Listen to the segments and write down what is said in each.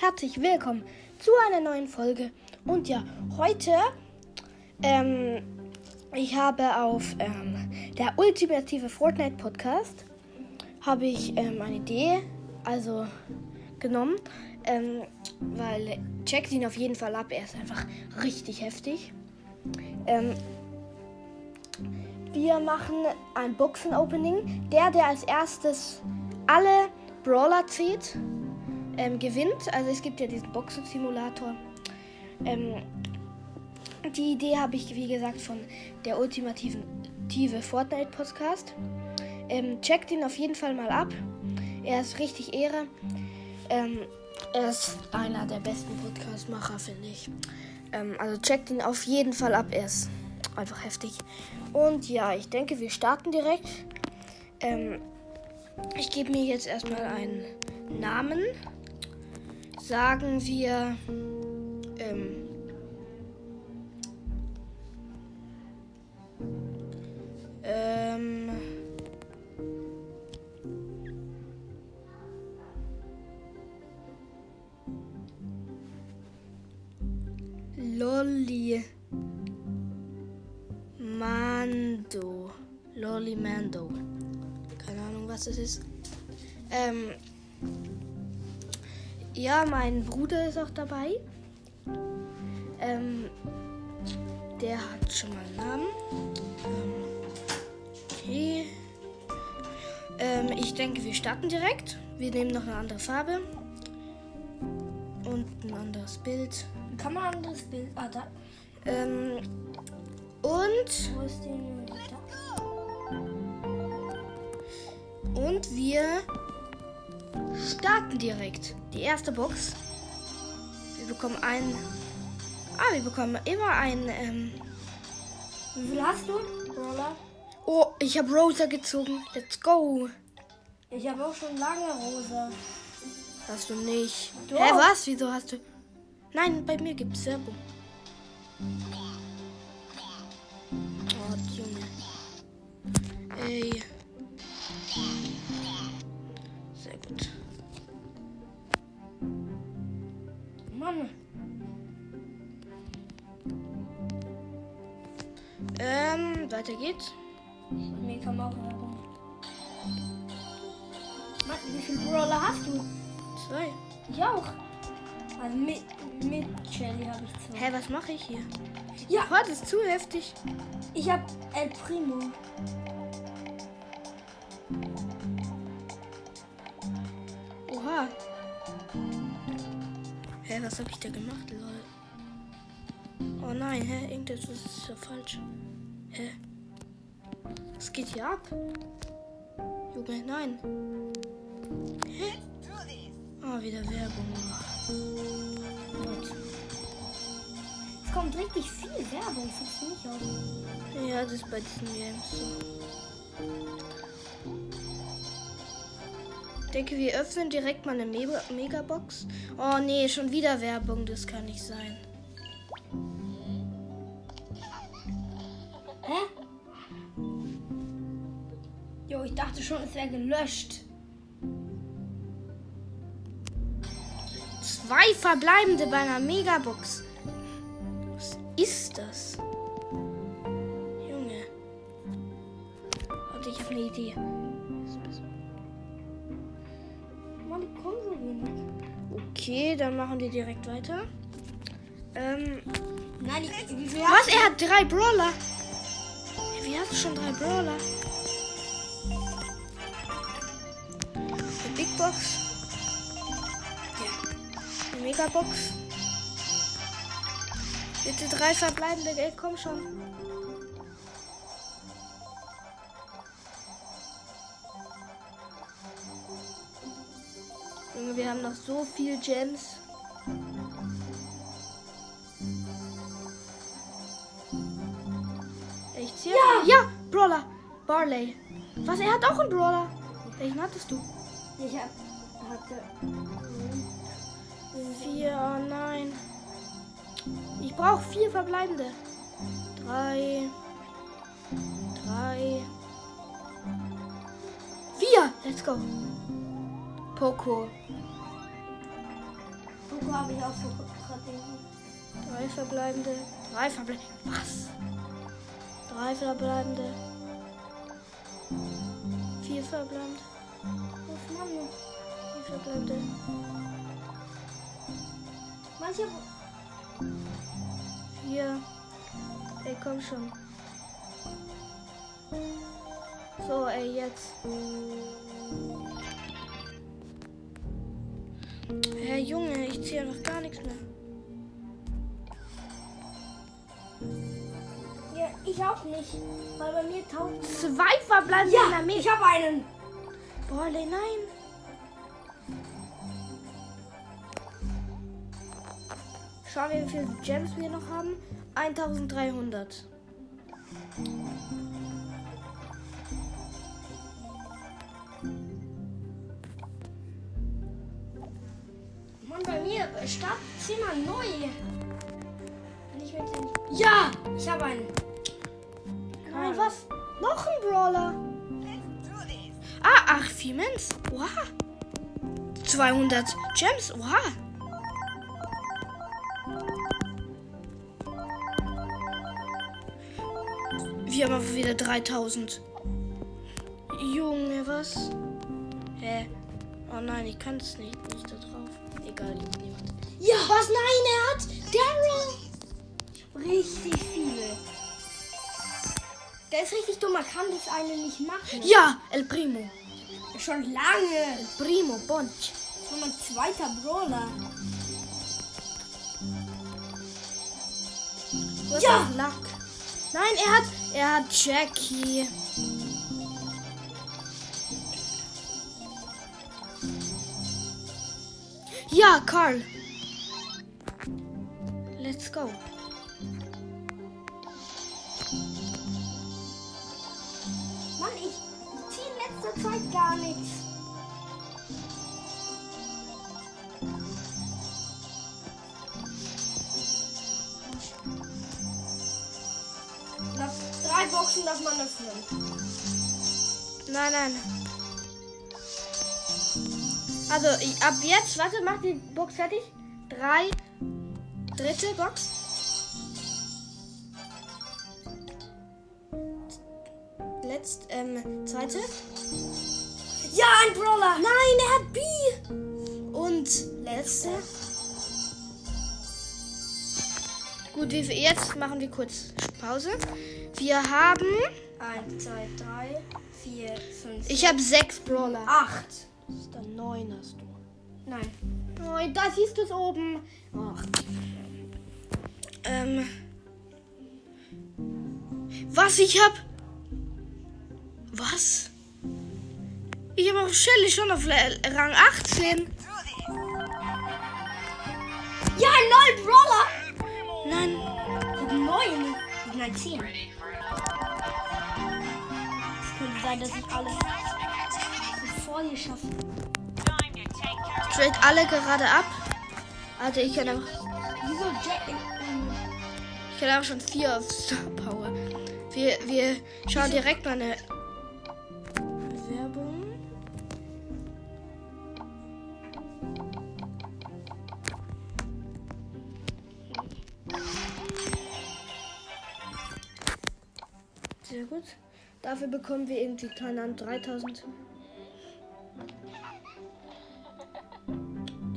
herzlich willkommen zu einer neuen Folge. Und ja, heute, ähm, ich habe auf ähm, der ultimative Fortnite Podcast, habe ich ähm, eine Idee, also genommen, ähm, weil checkt ihn auf jeden Fall ab, er ist einfach richtig heftig. Ähm, wir machen ein Boxen-Opening. Der, der als erstes alle Brawler zieht, ähm, gewinnt. Also es gibt ja diesen Boxen-Simulator. Ähm, die Idee habe ich, wie gesagt, von der ultimativen Fortnite-Podcast. Ähm, checkt ihn auf jeden Fall mal ab. Er ist richtig Ehre. Ähm, er ist einer der besten Podcast-Macher, finde ich. Ähm, also checkt ihn auf jeden Fall ab. Er ist einfach heftig. Und ja, ich denke, wir starten direkt. Ähm, ich gebe mir jetzt erstmal einen Namen. Sagen wir. Ähm, mein Bruder ist auch dabei. Ähm, der hat schon mal einen Namen. Ähm, okay. Ähm, ich denke, wir starten direkt. Wir nehmen noch eine andere Farbe. Und ein anderes Bild. Kann man ein anderes Bild. Ah, da. Ähm, und, Wo ist denn da? und wir starten direkt. Die erste Box. Wir bekommen einen. Ah, wir bekommen immer einen. Ähm, Wie viel hast du? Brawler? oh, ich habe Rosa gezogen. Let's go. Ich habe auch schon lange rosa. Hast du nicht. Doch. Hä, was? Wieso hast du. Nein, bei mir gibt's Werbung. Weiter geht's. Bei mir kam auch Werbung. Mann, wie viele Brawler hast du? Zwei. Ich auch. Also mit, mit Shelly habe ich zwei. Hä, was mache ich hier? Ja, Oh, das ist zu heftig. ich habe El Primo. Oha. Hä, was habe ich da gemacht, lol? Oh nein, hä, irgendetwas ist ja falsch. Hä? Was geht hier ab? Junge, nein. Hä? Oh, wieder Werbung. Gut. Es kommt richtig viel Werbung, findest du nicht auch? Ja, das ist bei diesen Games so. Ich denke, wir öffnen direkt mal eine Mega Megabox. Oh nee, schon wieder Werbung, das kann nicht sein. Schon, es wäre gelöscht. Zwei verbleibende bei einer Megabox. Was ist das? Junge. Warte, ich habe eine Idee. Mann, die kommen so wenig. Okay, dann machen wir direkt weiter. Ähm, Nein, ich, was? Er hat drei Brawler. Wie hast du schon drei Brawler? Eine Big Box. Eine Megabox. Bitte drei verbleibende Geld, komm schon. Junge, wir haben noch so viel Gems. Echt hier? Ja! Ja, Brawler. Barley. Was, er hat auch einen Brawler. Welchen hattest du? Ich hab, hatte. Vier, oh nein. Ich brauche vier verbleibende. Drei. Drei. Vier. Let's go. Poco. Poco habe ich auch so. Drei verbleibende. Drei verbleibende. Was? Drei verbleibende. Vier verbleibende. Was Mann? Vier verbleibende. Manche. Vier. Ey, komm schon. So, ey, jetzt. Herr Junge, ich ziehe noch gar nichts mehr. Ja, ich auch nicht. Weil bei mir taucht. Zwei verbleibende Ja, ich habe einen. Boah, ey, nein. Schauen wir, wie viele Gems wir noch haben. 1300. Mann, bei mir startet zehnmal neu. Nicht mit den. Ja, ich habe einen. Nein, was? Noch ein Brawler. Ah, ach. Wow. 200 Gems. Wow. Wir haben aber wieder 3000. Junge, was? Hä? Oh nein, ich kann es nicht, nicht da drauf. Egal, liegt niemand. Ja, was? Nein, er hat Daryl. Richtig viele. Der ist richtig dumm, man kann das eine nicht machen. Ja, El Primo. Schon lange. Primo, Bonch. Das war mein zweiter Brawler. Hast Ja. Lack. Nein, er hat, er hat Jackie. Ja, Karl. Let's go. Zeit gar nichts. Nach drei Boxen darf man öffnen. Nein, nein. Also, ab jetzt, warte, mach die Box fertig. Drei. Dritte Box. Letzt, ähm, zweite. Ja, ein Brawler. Nein, er hat B. Und letzte. Gut, wie viel, jetzt machen wir kurz Pause. Wir haben. Eins, zwei, drei, vier, fünf, Ich habe sechs Brawler. acht. Das ist dann neun hast du. Nein. Oh, da siehst du es oben. Ach. Ähm. Was ich hab? Was? Ich habe auch Shelly schon auf Rang 18. Ja, ein neuer Brawler. Nein. Neun. Nein, zehn. Es könnte sein, dass ich alle vor dir schaffe. Trade alle gerade ab. Also ich kann auch, Wieso? Ähm, ich kann auch schon vier auf Star Power. Wir, wir schauen direkt mal eine Sehr gut. Dafür bekommen wir irgendwie, keine Ahnung, 3000.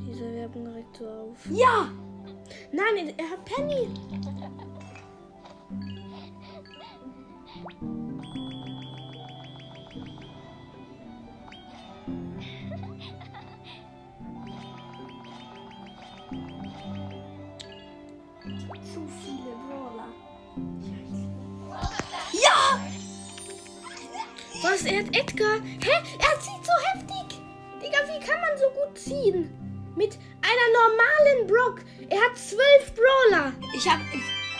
Diese Werbung regt so auf. ja. Nein, er hat Penny. Hä? Er zieht so heftig. Digga, wie kann man so gut ziehen? Mit einer normalen Brock. Er hat zwölf Brawler. Ich habe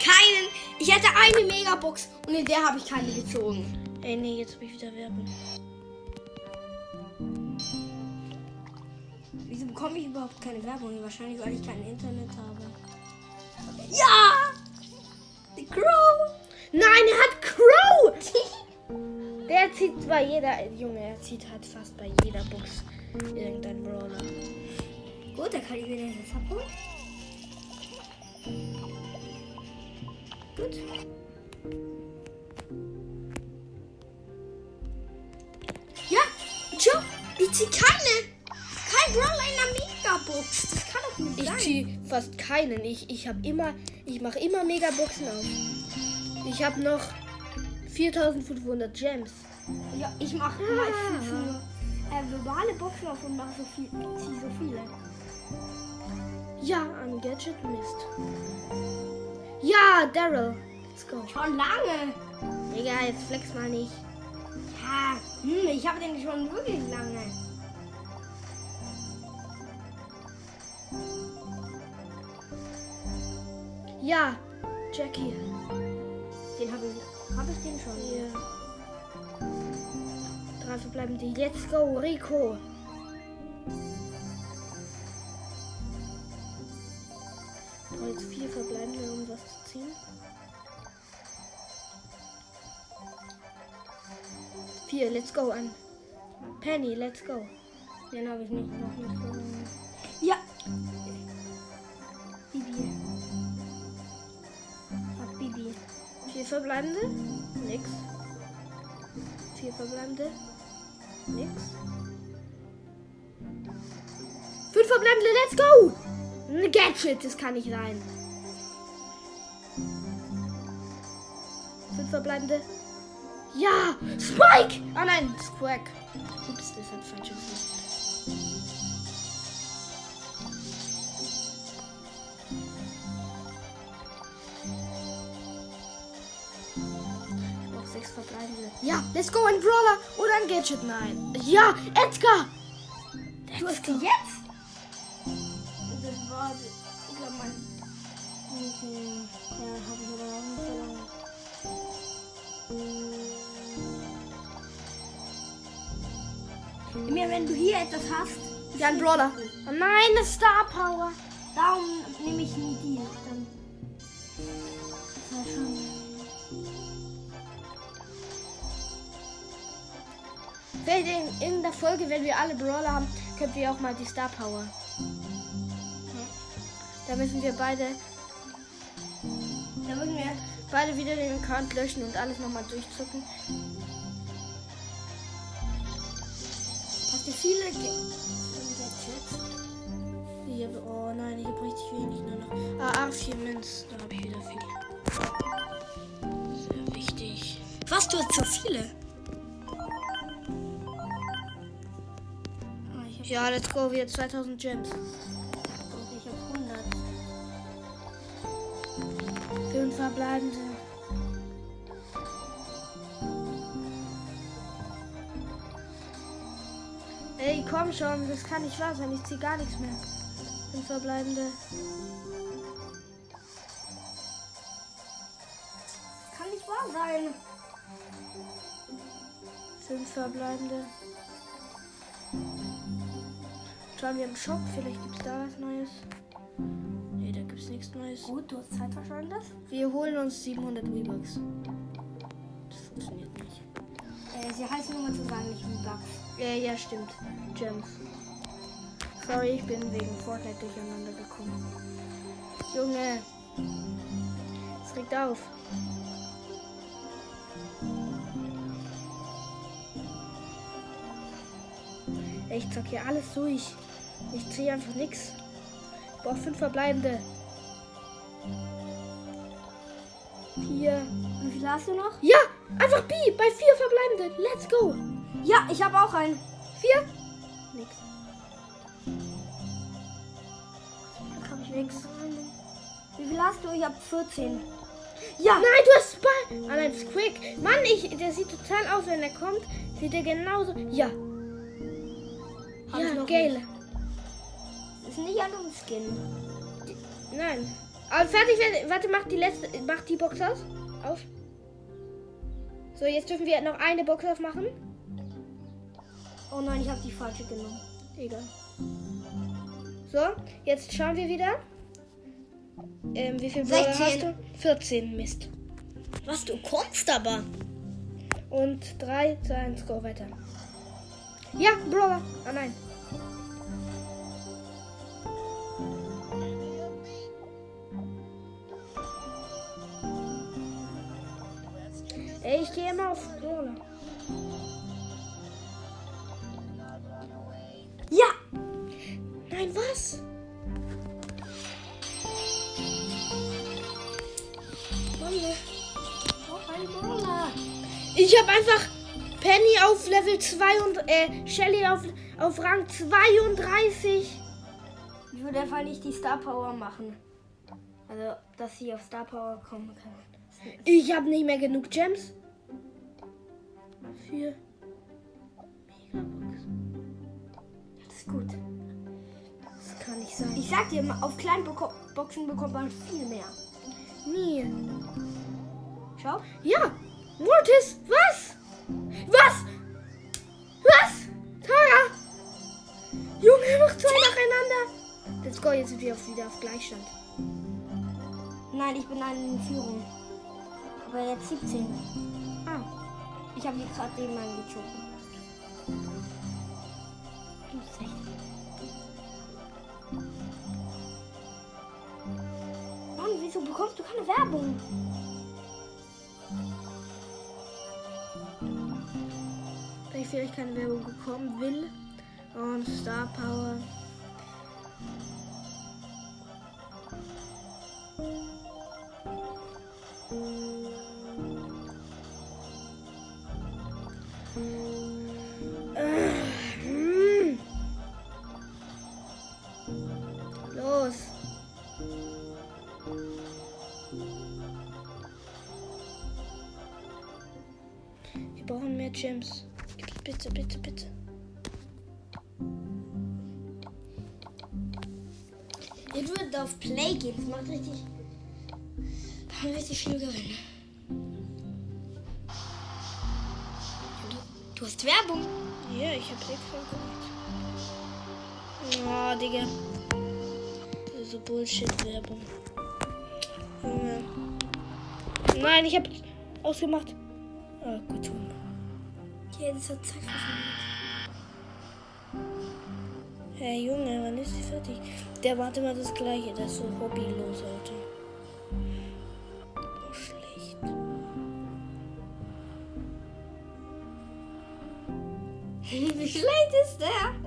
keinen. Ich hätte eine Megabox und in der habe ich keine gezogen. Ey, nee, jetzt habe ich wieder Werbung. Wieso bekomme ich überhaupt keine Werbung? Wahrscheinlich, weil ich kein Internet habe. Ja! The Crow! Nein, er hat Crow. Der zieht bei jeder, Junge, er zieht halt fast bei jeder Box irgendein Brawler. Gut, da kann ich wieder das abholen. Gut. Ja, tschau, ich zieh keine. Kein Brawler in der Megabox. Das kann doch nicht Ich sein. ziehe fast keinen. Ich, ich habe immer, ich mache immer Megaboxen auf. Ich habe noch 4500 Gems. Ja, ich mache meistens nur äh, globale Boxen auf und mache so viel, zieh so viele. Ja, ein Gadget Mist. Ja, Daryl. Let's go. Schon lange. Digga, jetzt flex mal nicht. Ja, hm, ich habe den schon wirklich lange. Ja, Jackie. Den habe ich, habe ich den schon. Ja. Drei verbleiben die. Let's go, Rico. Brauche jetzt vier verbleibende, um was zu ziehen. Vier, let's go an. Penny, let's go. Den habe ich nicht, noch nicht. Ja. Vier verbleibende? Nix. Vier verbleibende? Nix. Fünf verbleibende, let's go! Ein Gadget, das kann nicht sein. Fünf verbleibende. Ja! Spike! Ah nein, Squack. Ups, das hat falsch. Verbleibende. Ja, let's go, ein Brawler oder ein Gadget. Nein. Ja, Edgar! Du hast jetzt? Das war, ich glaube, mein. Mhm. Ja, habe ich aber noch nicht so lange. Mir, wenn du hier etwas hast, Ja, ein Brawler. Oh nein, eine Star Power. darum nehme ich nie die. In, der Folge, wenn wir alle Brawler haben, können wir auch mal die Star Power. Da müssen wir beide, Da müssen wir. beide wieder den Account löschen und alles nochmal durchzucken. Hast du viele Ge Gadgets? Ich hab, oh nein, ich habe richtig wenig nur noch. Ah, ach, vier Münz. Da habe ich wieder viel. Sehr wichtig. Was, du hast so viele? Ja, let's go. Wir 2000 Gems. ich hab 100. Fünf verbleibende. Ey, komm schon. Das kann nicht wahr sein. Ich zieh gar nichts mehr. Fünf verbleibende. Kann nicht wahr sein. Fünf verbleibende. Schauen wir im Shop. Vielleicht gibt's da was Neues. Nee, da gibt's nichts Neues. Gut, du hast Zeit verschwendet. Wir holen uns 700 V-Bucks. Das funktioniert nicht. Äh, sie heißen nur mal zu sagen, nicht V-Bucks. Ja, ja, stimmt. Gems. Sorry, ich bin wegen Fortnite durcheinander gekommen. Junge. Es regt auf. Ich zock hier alles durch. Ich ziehe einfach nix. Ich brauche fünf verbleibende. Vier. Wie viel hast du noch? Ja, einfach B bei vier verbleibenden. Let's go. Ja, ich habe auch einen. Vier. Nix. Hab ich nix. Wie viel hast du? Ich habe 14. Ja. Nein, du hast Spike. Ah nein, Squick. Mann, ich, der sieht total aus, wenn er kommt. Sieht er genauso. Ja. Hab ja, noch Gale. Ist nicht an uns Skin. Nein. Aber fertig, wenn- warte, mach die letzte, mach die Box aus. Auf. So, jetzt dürfen wir noch eine Box aufmachen. Oh nein, ich habe die falsche genommen. Egal. So, jetzt schauen wir wieder. Ähm, wie viel Brawler 16. hast du? 14, Mist. Was, du kommst aber. Und 3, 2, 1, go weiter. Ja, Brawler. Ah nein. Immer auf Brawler. Ja! Nein, was? Brawler. Ich habe einfach Penny auf Level 2 und äh, Shelly auf, auf Rang 32. Ich würde einfach nicht die Star Power machen. Also, dass sie auf Star Power kommen kann. Ich habe nicht mehr genug Gems. Für Megabox. Das ist gut. Das kann nicht sein. Ich sag dir, auf kleinen Boxen bekommt man viel mehr. Nie. Schau. Ja, Mortis, was? Was? Was? Tara! Junge, noch zwei nacheinander. Let's go, jetzt sind wir wieder auf Gleichstand. Nein, ich bin in Führung. Aber jetzt 17. Ich habe hier gerade den Mann gezogen. Du bist echt. Mann, wieso bekommst du keine Werbung? weil ich vielleicht keine Werbung bekommen will. Und Star Power. Gems. Bitte, bitte, bitte. Ihr würdet auf Play gehen. Das macht richtig. Kann richtig viel gewinnen. Du, du hast Werbung. Ja, ich hab's extra gemacht. Oh, Digga. Diese Bullshit-Werbung. Nein, ich hab ausgemacht. Ah, gut. Ja, das hat Zeit verschwendet. Hey Junge, wann ist sie fertig? Der macht immer das gleiche, der ist so hobbylos, Alter. So schlecht. Wie schlecht ist der?